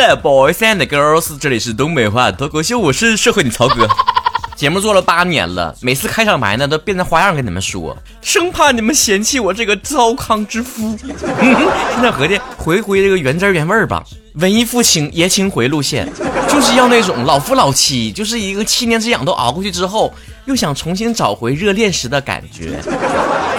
boys and girls，这里是东北话，脱口秀，我是社会的曹哥。节目做了八年了，每次开场白呢都变着花样跟你们说，生怕你们嫌弃我这个糟糠之夫。现在合计回归这个原汁原味吧，文艺复兴爷青回路线，就是要那种老夫老妻，就是一个七年之痒都熬过去之后，又想重新找回热恋时的感觉。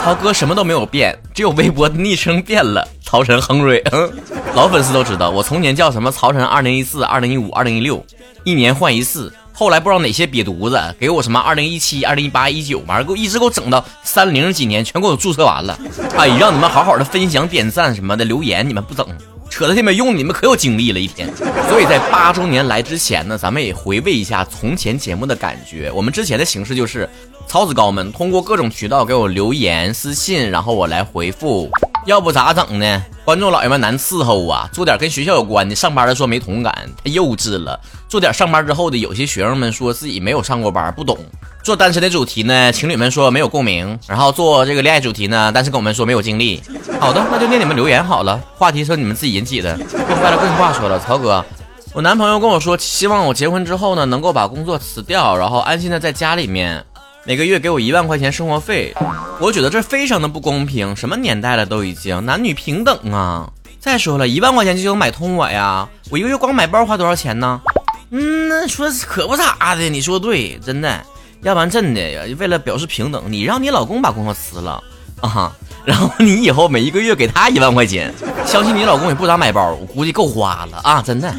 曹哥什么都没有变，只有微博的昵称变了，曹晨亨瑞。嗯老粉丝都知道，我从前叫什么曹晨二零一四、二零一五、二零一六，一年换一次。后来不知道哪些瘪犊子给我什么二零一七、二零一八、一九，完了给我一直给我整到三零几年，全给我注册完了。哎，让你们好好的分享、点赞什么的留言，你们不整，扯的这没用，你们可有精力了一天。所以在八周年来之前呢，咱们也回味一下从前节目的感觉。我们之前的形式就是曹子高们通过各种渠道给我留言、私信，然后我来回复。要不咋整呢？观众老爷们难伺候啊！做点跟学校有关的，上班的说没同感，太幼稚了。做点上班之后的，有些学生们说自己没有上过班，不懂。做单身的主题呢，情侣们说没有共鸣。然后做这个恋爱主题呢，但是跟我们说没有经历。好的，那就念你们留言好了。话题是你们自己引起的。说白了，更话说了，曹哥，我男朋友跟我说，希望我结婚之后呢，能够把工作辞掉，然后安心的在家里面。每个月给我一万块钱生活费，我觉得这非常的不公平。什么年代了都已经男女平等啊！再说了一万块钱就能买通我呀？我一个月光买包花多少钱呢？嗯，那说可不咋的，你说对，真的。要不然真的为了表示平等，你让你老公把工作辞了啊。然后你以后每一个月给他一万块钱，相信你老公也不咋买包，我估计够花了啊！真的。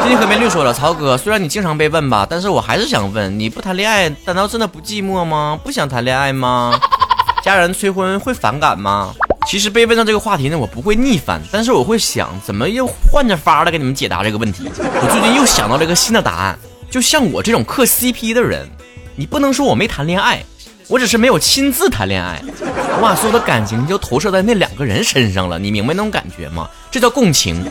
最近河边绿说了，曹哥，虽然你经常被问吧，但是我还是想问，你不谈恋爱，难道真的不寂寞吗？不想谈恋爱吗？家人催婚会反感吗？其实被问到这个话题呢，我不会逆反，但是我会想，怎么又换着法的给你们解答这个问题？我最近又想到了一个新的答案，就像我这种磕 CP 的人，你不能说我没谈恋爱。我只是没有亲自谈恋爱，我把所有的感情就投射在那两个人身上了，你明白那种感觉吗？这叫共情。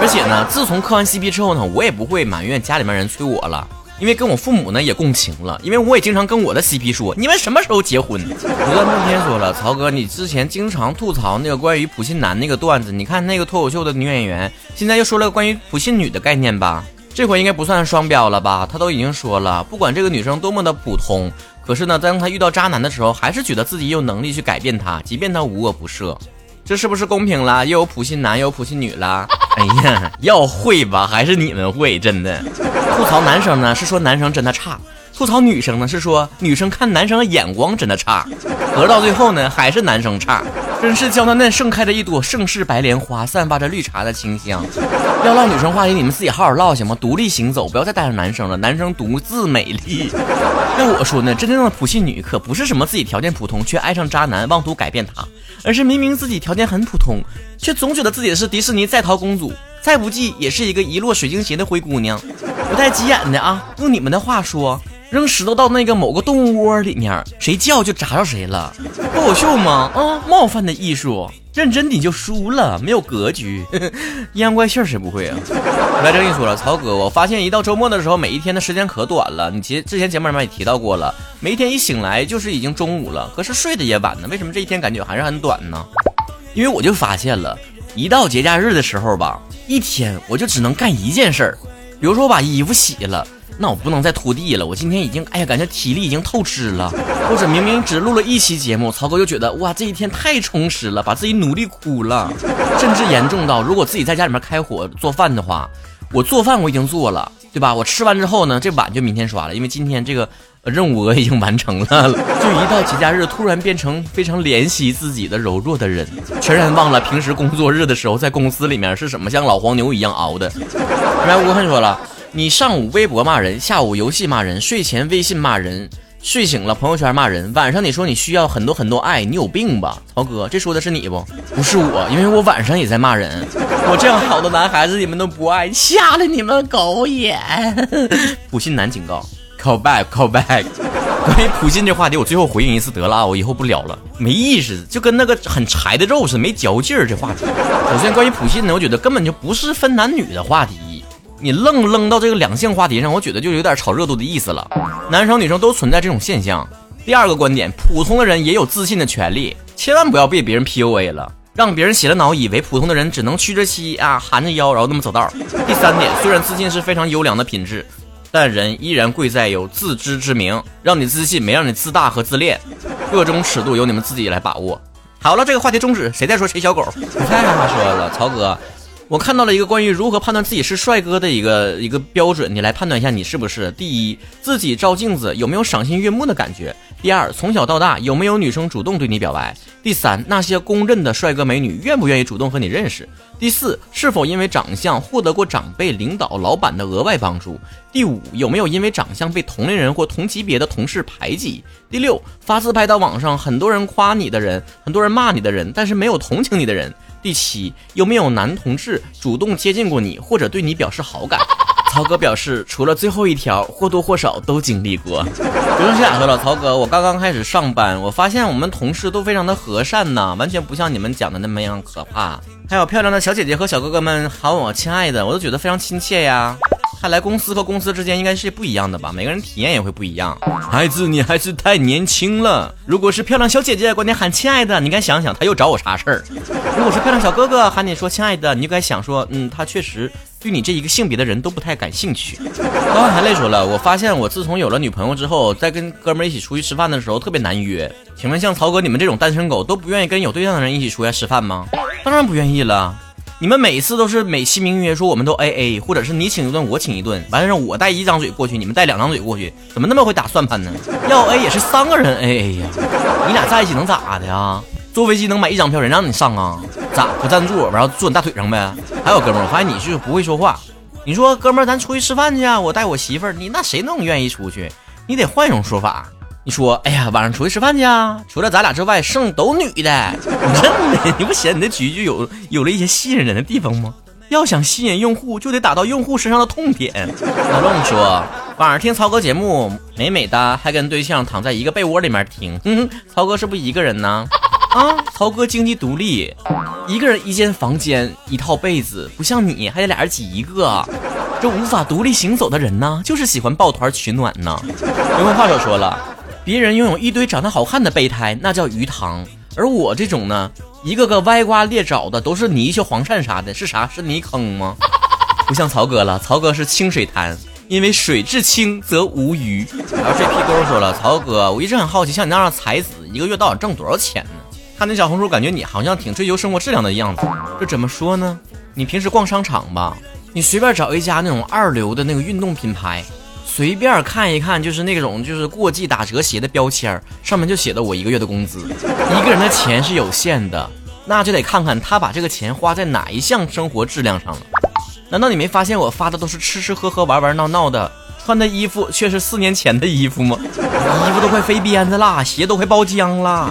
而且呢，自从磕完 CP 之后呢，我也不会埋怨家里面人催我了，因为跟我父母呢也共情了，因为我也经常跟我的 CP 说，你们什么时候结婚？不断梦天说了，曹哥，你之前经常吐槽那个关于普信男那个段子，你看那个脱口秀的女演员，现在又说了关于普信女的概念吧？这回应该不算双标了吧？他都已经说了，不管这个女生多么的普通。可是呢，当他遇到渣男的时候，还是觉得自己有能力去改变他，即便他无恶不赦，这是不是公平了？又有普信男，又有普信女了。哎呀，要会吧，还是你们会？真的，吐槽男生呢，是说男生真的差；吐槽女生呢，是说女生看男生的眼光真的差。合到最后呢，还是男生差。真是娇嫩嫩盛开着一朵盛世白莲花，散发着绿茶的清香。要唠女生话题，你们自己好好唠行吗？独立行走，不要再带上男生了。男生独自美丽。那我说呢，真正的普信女可不是什么自己条件普通却爱上渣男妄图改变他，而是明明自己条件很普通，却总觉得自己是迪士尼在逃公主，再不济也是一个一落水晶鞋的灰姑娘。不带急眼的啊，用你们的话说。扔石头到那个某个动物窝里面，谁叫就砸着谁了，脱口秀吗？啊，冒犯的艺术，认真你就输了，没有格局。阴阳怪气谁不会啊？来这跟你说了，曹哥，我发现一到周末的时候，每一天的时间可短了。你节之前节目里面也提到过了，每一天一醒来就是已经中午了，可是睡得也晚呢。为什么这一天感觉还是很短呢？因为我就发现了，一到节假日的时候吧，一天我就只能干一件事儿，比如说我把衣服洗了。那我不能再拖地了，我今天已经，哎呀，感觉体力已经透支了。或者明明只录了一期节目，曹哥就觉得哇，这一天太充实了，把自己努力哭了，甚至严重到如果自己在家里面开火做饭的话，我做饭我已经做了，对吧？我吃完之后呢，这碗就明天刷了，因为今天这个任务额已经完成了。就一到节假日，突然变成非常怜惜自己的柔弱的人，全然忘了平时工作日的时候在公司里面是什么像老黄牛一样熬的。来，吴恨说了。你上午微博骂人，下午游戏骂人，睡前微信骂人，睡醒了朋友圈骂人，晚上你说你需要很多很多爱，你有病吧，曹哥？这说的是你不？不是我，因为我晚上也在骂人。我这样好的男孩子你们都不爱，瞎了你们狗眼！普信男警告，call back，call back。关于普信这话题，我最后回应一次得了啊，我以后不聊了，没意思，就跟那个很柴的肉似的，没嚼劲儿。这话题，首先关于普信呢，我觉得根本就不是分男女的话题。你愣扔到这个两性话题上，我觉得就有点炒热度的意思了。男生女生都存在这种现象。第二个观点，普通的人也有自信的权利，千万不要被别人 PUA 了。让别人洗了脑，以为普通的人只能屈着膝啊，含着腰，然后那么走道。第三点，虽然自信是非常优良的品质，但人依然贵在有自知之明，让你自信没让你自大和自恋，各种尺度由你们自己来把握。好了，这个话题终止，谁再说谁小狗？不太让他说了，曹哥。我看到了一个关于如何判断自己是帅哥的一个一个标准，你来判断一下你是不是。第一，自己照镜子有没有赏心悦目的感觉；第二，从小到大有没有女生主动对你表白；第三，那些公认的帅哥美女愿不愿意主动和你认识；第四，是否因为长相获得过长辈、领导、老板的额外帮助；第五，有没有因为长相被同龄人或同级别的同事排挤；第六，发自拍到网上，很多人夸你的人，很多人骂你的人，但是没有同情你的人。第七，有没有男同志主动接近过你，或者对你表示好感？曹哥表示，除了最后一条，或多或少都经历过。不用瞎说了，曹哥，我刚刚开始上班，我发现我们同事都非常的和善呐，完全不像你们讲的那么样可怕。还有漂亮的小姐姐和小哥哥们喊我亲爱的，我都觉得非常亲切呀。看来公司和公司之间应该是不一样的吧，每个人体验也会不一样。孩子，你还是太年轻了。如果是漂亮小姐姐管你喊亲爱的，你该想想她又找我啥事儿；如果是漂亮小哥哥喊你说亲爱的，你就该想说，嗯，他确实对你这一个性别的人都不太感兴趣。高海泪说了，我发现我自从有了女朋友之后，在跟哥们一起出去吃饭的时候特别难约。请问像曹哥你们这种单身狗都不愿意跟有对象的人一起出来吃饭吗？当然不愿意了。你们每次都是美其名曰说我们都 A A，或者是你请一顿我请一顿，完了让我带一张嘴过去，你们带两张嘴过去，怎么那么会打算盘呢？要 A 也是三个人 A A 呀，你俩在一起能咋的呀？坐飞机能买一张票，人让你上啊？咋不占座，然后坐你大腿上呗？还有哥们儿，我发现你是不会说话。你说哥们儿，咱出去吃饭去啊？我带我媳妇儿，你那谁能愿意出去？你得换一种说法。你说，哎呀，晚上出去吃饭去啊？除了咱俩之外，剩都女的。真的，你不嫌你的句句有有了一些吸引人的地方吗？要想吸引用户，就得打到用户身上的痛点。老龙说，晚上听曹哥节目，美美的，还跟对象躺在一个被窝里面听。嗯，曹哥是不是一个人呢？啊，曹哥经济独立，一个人一间房间，一套被子，不像你还得俩人挤一个。这无法独立行走的人呢，就是喜欢抱团取暖呢。有文话手说了。别人拥有一堆长得好看的备胎，那叫鱼塘；而我这种呢，一个个歪瓜裂枣的，都是泥鳅、黄鳝啥的，是啥？是泥坑吗？不像曹哥了，曹哥是清水潭，因为水至清则无鱼。然后这屁沟说了，曹哥，我一直很好奇，像你那样的才子，一个月到底挣多少钱呢？看那小红书，感觉你好像挺追求生活质量的样子。这怎么说呢？你平时逛商场吧，你随便找一家那种二流的那个运动品牌。随便看一看，就是那种就是过季打折鞋的标签上面就写的我一个月的工资。一个人的钱是有限的，那就得看看他把这个钱花在哪一项生活质量上了。难道你没发现我发的都是吃吃喝喝玩玩闹闹的，穿的衣服却是四年前的衣服吗？衣服都快飞鞭子啦，鞋都快包浆啦。